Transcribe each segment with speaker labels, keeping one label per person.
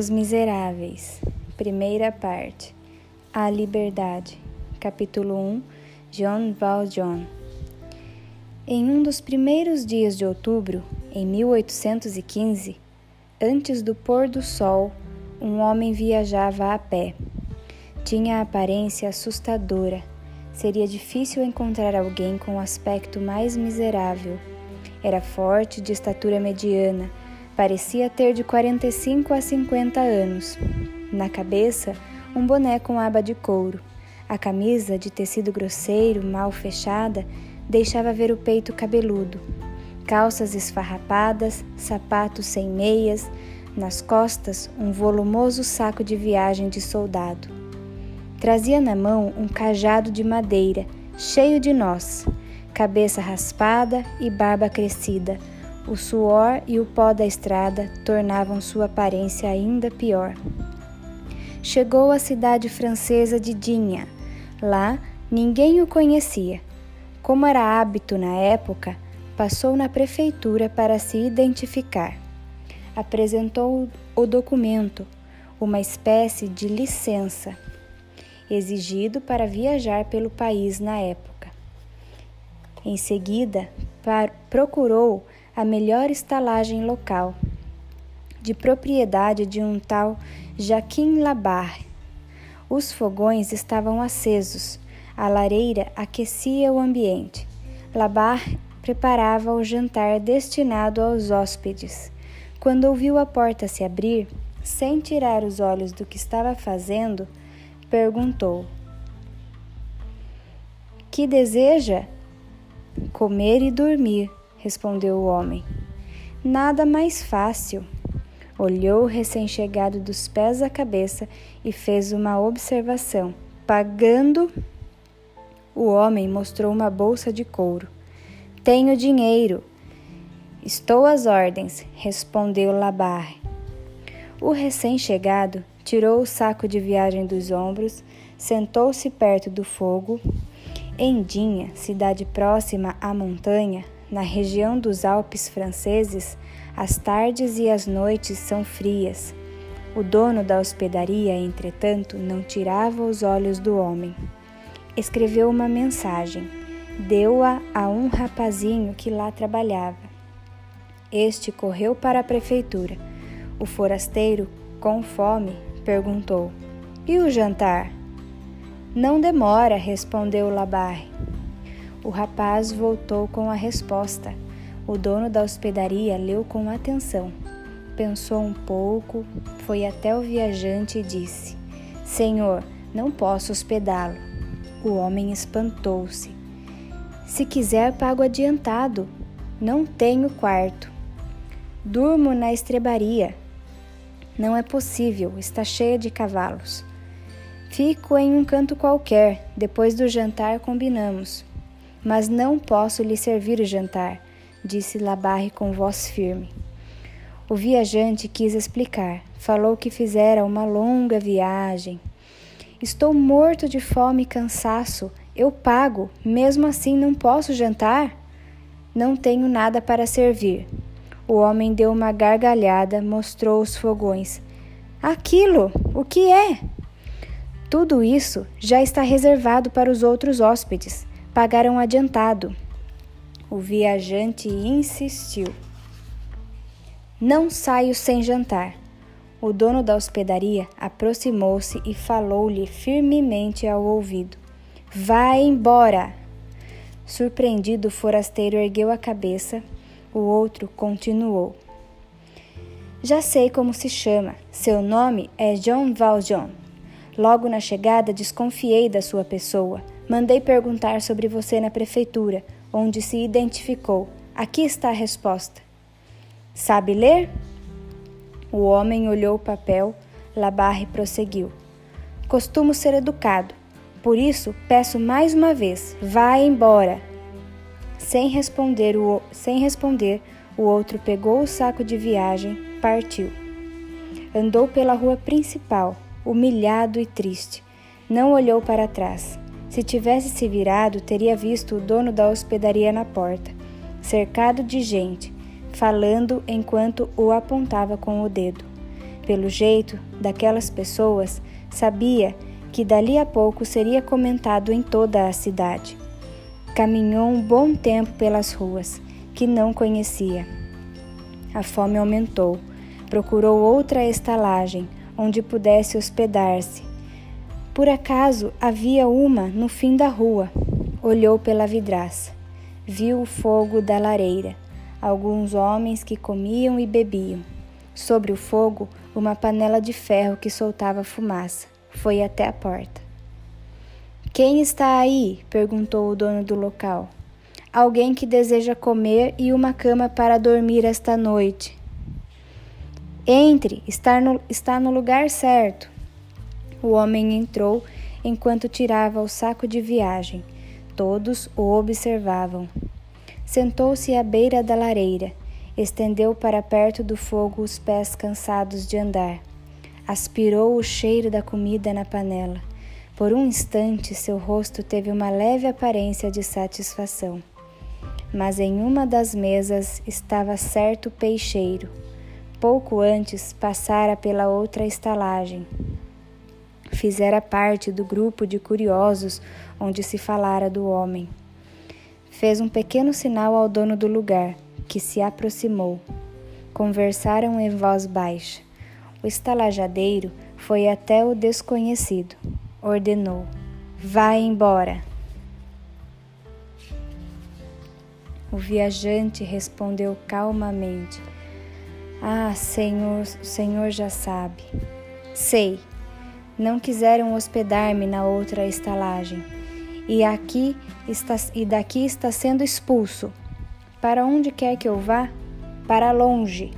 Speaker 1: Os Miseráveis, primeira parte. A Liberdade, capítulo 1, John Valjean. Em um dos primeiros dias de outubro, em 1815, antes do pôr do sol, um homem viajava a pé. Tinha a aparência assustadora. Seria difícil encontrar alguém com o aspecto mais miserável. Era forte, de estatura mediana Parecia ter de 45 a 50 anos. Na cabeça, um boné com aba de couro. A camisa, de tecido grosseiro, mal fechada, deixava ver o peito cabeludo. Calças esfarrapadas, sapatos sem meias, nas costas, um volumoso saco de viagem de soldado. Trazia na mão um cajado de madeira, cheio de nós, cabeça raspada e barba crescida o suor e o pó da estrada tornavam sua aparência ainda pior. Chegou à cidade francesa de Dinha. Lá, ninguém o conhecia. Como era hábito na época, passou na prefeitura para se identificar. Apresentou o documento, uma espécie de licença, exigido para viajar pelo país na época. Em seguida, procurou a melhor estalagem local, de propriedade de um tal Jaquim Labarre. Os fogões estavam acesos, a lareira aquecia o ambiente. Labarre preparava o jantar destinado aos hóspedes. Quando ouviu a porta se abrir, sem tirar os olhos do que estava fazendo, perguntou: Que deseja? Comer e dormir respondeu o homem. Nada mais fácil. Olhou o recém-chegado dos pés à cabeça e fez uma observação. Pagando. O homem mostrou uma bolsa de couro. Tenho dinheiro. Estou às ordens, respondeu Labarre. O recém-chegado tirou o saco de viagem dos ombros, sentou-se perto do fogo. Em Dinha, cidade próxima à montanha, na região dos Alpes franceses, as tardes e as noites são frias. O dono da hospedaria, entretanto, não tirava os olhos do homem. Escreveu uma mensagem, deu-a a um rapazinho que lá trabalhava. Este correu para a prefeitura. O forasteiro, com fome, perguntou: E o jantar? Não demora, respondeu Labarre. O rapaz voltou com a resposta. O dono da hospedaria leu com atenção. Pensou um pouco, foi até o viajante e disse: Senhor, não posso hospedá-lo. O homem espantou-se. Se quiser, pago adiantado. Não tenho quarto. Durmo na estrebaria. Não é possível, está cheia de cavalos. Fico em um canto qualquer, depois do jantar combinamos. Mas não posso lhe servir o jantar, disse Labarre com voz firme. O viajante quis explicar. Falou que fizera uma longa viagem. Estou morto de fome e cansaço. Eu pago, mesmo assim não posso jantar? Não tenho nada para servir. O homem deu uma gargalhada, mostrou os fogões. Aquilo, o que é? Tudo isso já está reservado para os outros hóspedes pagaram adiantado. O viajante insistiu. Não saio sem jantar. O dono da hospedaria aproximou-se e falou-lhe firmemente ao ouvido: Vá embora! Surpreendido, o forasteiro ergueu a cabeça. O outro continuou: Já sei como se chama. Seu nome é John Valjean. Logo na chegada, desconfiei da sua pessoa. Mandei perguntar sobre você na prefeitura, onde se identificou. Aqui está a resposta. Sabe ler? O homem olhou o papel. Labarre prosseguiu. Costumo ser educado. Por isso, peço mais uma vez: vá embora. Sem responder, o, sem responder, o outro pegou o saco de viagem, partiu. Andou pela rua principal, humilhado e triste. Não olhou para trás. Se tivesse se virado, teria visto o dono da hospedaria na porta, cercado de gente, falando enquanto o apontava com o dedo. pelo jeito daquelas pessoas, sabia que dali a pouco seria comentado em toda a cidade. Caminhou um bom tempo pelas ruas, que não conhecia. A fome aumentou. Procurou outra estalagem onde pudesse hospedar-se. Por acaso havia uma no fim da rua. Olhou pela vidraça. Viu o fogo da lareira, alguns homens que comiam e bebiam. Sobre o fogo, uma panela de ferro que soltava fumaça. Foi até a porta. Quem está aí? perguntou o dono do local. Alguém que deseja comer e uma cama para dormir esta noite. Entre, está no, está no lugar certo. O homem entrou enquanto tirava o saco de viagem. Todos o observavam. Sentou-se à beira da lareira, estendeu para perto do fogo os pés cansados de andar. Aspirou o cheiro da comida na panela. Por um instante, seu rosto teve uma leve aparência de satisfação. Mas em uma das mesas estava certo peixeiro. Pouco antes, passara pela outra estalagem. Fizera parte do grupo de curiosos onde se falara do homem. Fez um pequeno sinal ao dono do lugar, que se aproximou. Conversaram em voz baixa. O estalajadeiro foi até o desconhecido ordenou: Vá embora. O viajante respondeu calmamente: Ah, Senhor, o Senhor já sabe. Sei. Não quiseram hospedar-me na outra estalagem. E aqui está e daqui está sendo expulso. Para onde quer que eu vá? Para longe.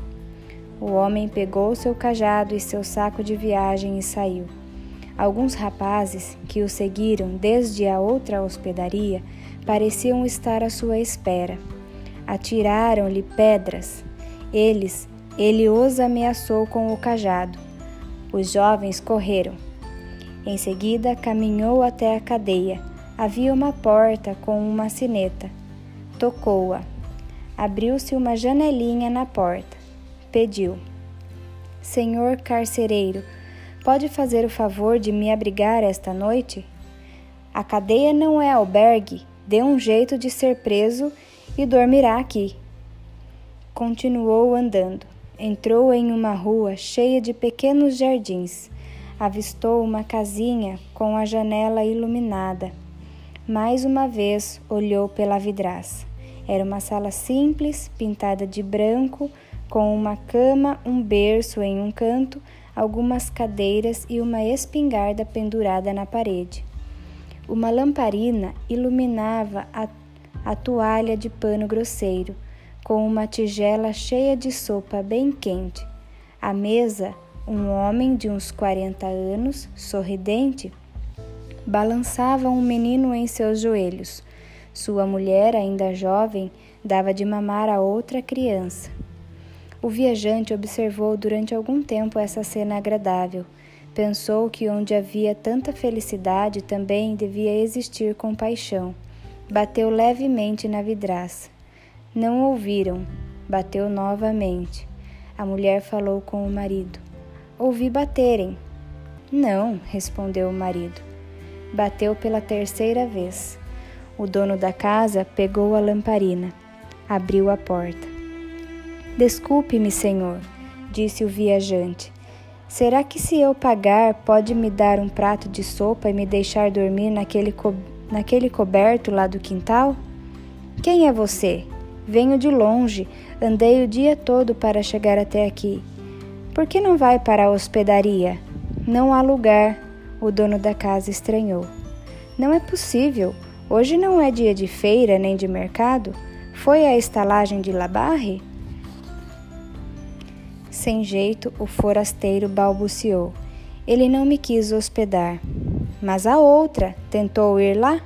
Speaker 1: O homem pegou seu cajado e seu saco de viagem e saiu. Alguns rapazes que o seguiram desde a outra hospedaria pareciam estar à sua espera. Atiraram-lhe pedras. Eles, ele os ameaçou com o cajado. Os jovens correram. Em seguida, caminhou até a cadeia. Havia uma porta com uma sineta. Tocou-a. Abriu-se uma janelinha na porta. Pediu: Senhor carcereiro, Pode fazer o favor de me abrigar esta noite? A cadeia não é albergue, dê um jeito de ser preso e dormirá aqui. Continuou andando. Entrou em uma rua cheia de pequenos jardins. Avistou uma casinha com a janela iluminada. Mais uma vez olhou pela vidraça. Era uma sala simples, pintada de branco, com uma cama, um berço em um canto, algumas cadeiras e uma espingarda pendurada na parede. Uma lamparina iluminava a, a toalha de pano grosseiro, com uma tigela cheia de sopa bem quente. À mesa, um homem de uns 40 anos, sorridente, balançava um menino em seus joelhos. Sua mulher, ainda jovem, dava de mamar a outra criança. O viajante observou durante algum tempo essa cena agradável. Pensou que onde havia tanta felicidade também devia existir compaixão. Bateu levemente na vidraça. Não ouviram. Bateu novamente. A mulher falou com o marido. Ouvi baterem. Não, respondeu o marido. Bateu pela terceira vez. O dono da casa pegou a lamparina, abriu a porta. Desculpe-me, senhor, disse o viajante. Será que se eu pagar pode me dar um prato de sopa e me deixar dormir naquele, co naquele coberto lá do quintal? Quem é você? Venho de longe, andei o dia todo para chegar até aqui. Por que não vai para a hospedaria? Não há lugar, o dono da casa estranhou. Não é possível. Hoje não é dia de feira nem de mercado. Foi a estalagem de Labarre? Sem jeito, o forasteiro balbuciou. Ele não me quis hospedar. Mas a outra tentou ir lá?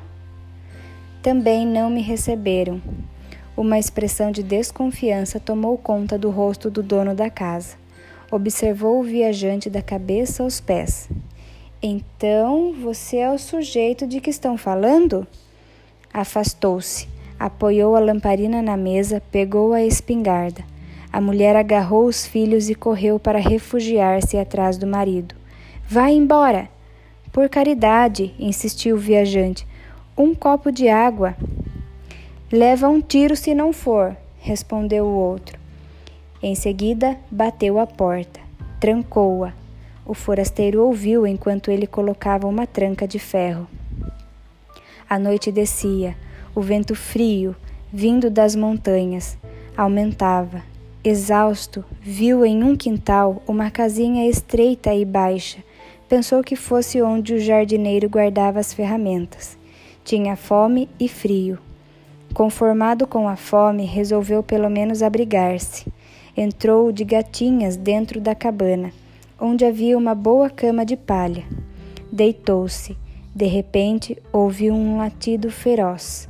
Speaker 1: Também não me receberam. Uma expressão de desconfiança tomou conta do rosto do dono da casa. Observou o viajante da cabeça aos pés. Então, você é o sujeito de que estão falando? Afastou-se, apoiou a lamparina na mesa, pegou a espingarda A mulher agarrou os filhos e correu para refugiar-se atrás do marido. Vai embora! Por caridade, insistiu o viajante. Um copo de água. Leva um tiro se não for, respondeu o outro. Em seguida, bateu a porta, trancou-a. O forasteiro ouviu enquanto ele colocava uma tranca de ferro. A noite descia, o vento frio, vindo das montanhas, aumentava. Exausto, viu em um quintal uma casinha estreita e baixa. Pensou que fosse onde o jardineiro guardava as ferramentas. Tinha fome e frio. Conformado com a fome, resolveu pelo menos abrigar-se. Entrou de gatinhas dentro da cabana, onde havia uma boa cama de palha. Deitou-se. De repente, ouviu um latido feroz.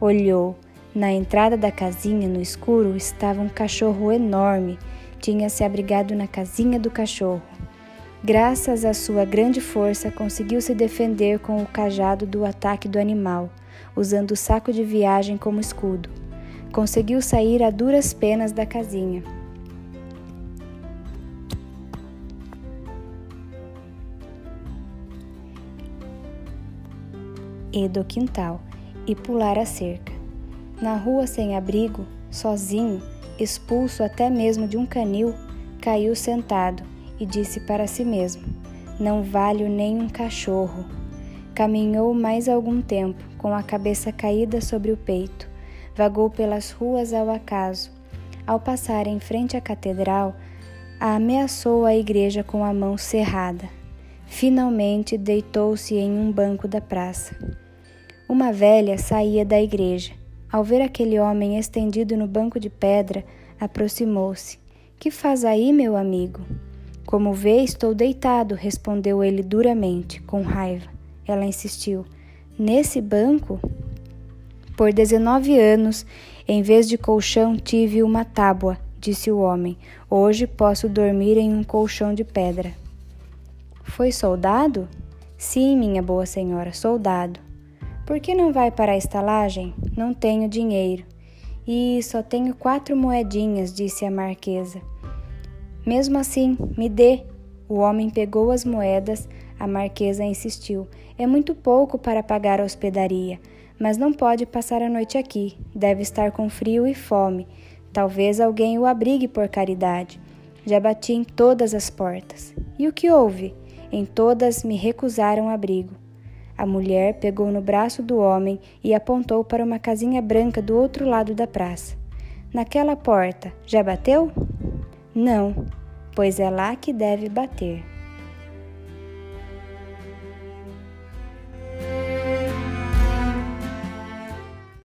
Speaker 1: Olhou. Na entrada da casinha, no escuro, estava um cachorro enorme. Tinha se abrigado na casinha do cachorro. Graças à sua grande força, conseguiu se defender com o cajado do ataque do animal, usando o saco de viagem como escudo conseguiu sair a duras penas da casinha. E do quintal e pular a cerca. Na rua sem abrigo, sozinho, expulso até mesmo de um canil, caiu sentado e disse para si mesmo: Não valho nem um cachorro. Caminhou mais algum tempo, com a cabeça caída sobre o peito vagou pelas ruas ao acaso. Ao passar em frente à catedral, ameaçou a igreja com a mão cerrada. Finalmente deitou-se em um banco da praça. Uma velha saía da igreja. Ao ver aquele homem estendido no banco de pedra, aproximou-se. Que faz aí, meu amigo? Como vê, estou deitado, respondeu ele duramente, com raiva. Ela insistiu: Nesse banco? Por dezenove anos, em vez de colchão, tive uma tábua, disse o homem. Hoje posso dormir em um colchão de pedra. Foi soldado? Sim, minha boa senhora, soldado. Por que não vai para a estalagem? Não tenho dinheiro. E só tenho quatro moedinhas, disse a marquesa. Mesmo assim, me dê. O homem pegou as moedas, a marquesa insistiu. É muito pouco para pagar a hospedaria mas não pode passar a noite aqui. Deve estar com frio e fome. Talvez alguém o abrigue por caridade. Já bati em todas as portas. E o que houve? Em todas me recusaram abrigo. A mulher pegou no braço do homem e apontou para uma casinha branca do outro lado da praça. Naquela porta, já bateu? Não, pois é lá que deve bater.